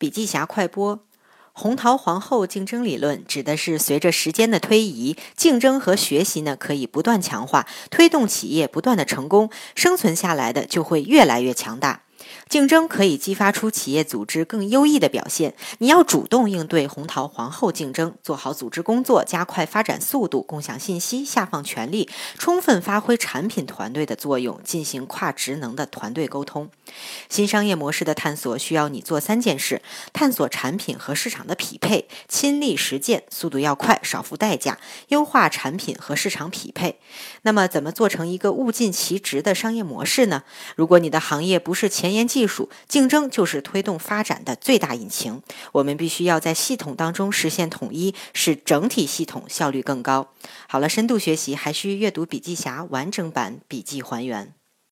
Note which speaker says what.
Speaker 1: 笔记侠快播：红桃皇后竞争理论指的是随着时间的推移，竞争和学习呢可以不断强化，推动企业不断的成功，生存下来的就会越来越强大。竞争可以激发出企业组织更优异的表现。你要主动应对红桃皇后竞争，做好组织工作，加快发展速度，共享信息，下放权力，充分发挥产品团队的作用，进行跨职能的团队沟通。新商业模式的探索需要你做三件事：探索产品和市场的匹配，亲历实践，速度要快，少付代价，优化产品和市场匹配。那么，怎么做成一个物尽其职的商业模式呢？如果你的行业不是前沿，技术竞争就是推动发展的最大引擎。我们必须要在系统当中实现统一，使整体系统效率更高。好了，深度学习还需阅读笔记侠完整版笔记还原。